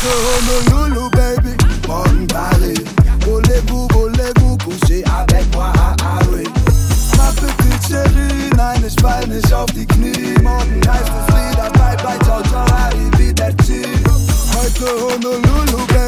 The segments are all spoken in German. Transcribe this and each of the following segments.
so homo baby Bonne balai Voulez-vous, voulez-vous coucher avec moi à Harry Ma petite chérie, nein, ich fall nicht auf die Knie Morgen heißt es wieder bye bye, ciao, ciao, Harry, wie Arrivederci Heute Honolulu, baby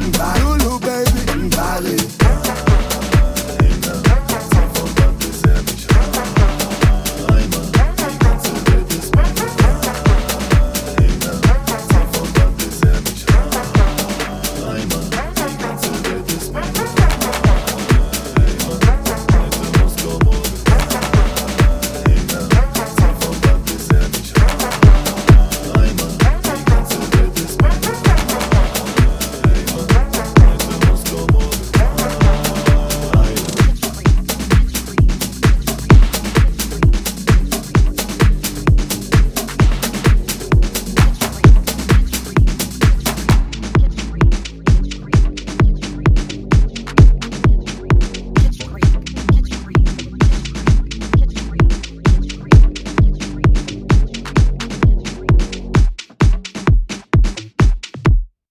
come back.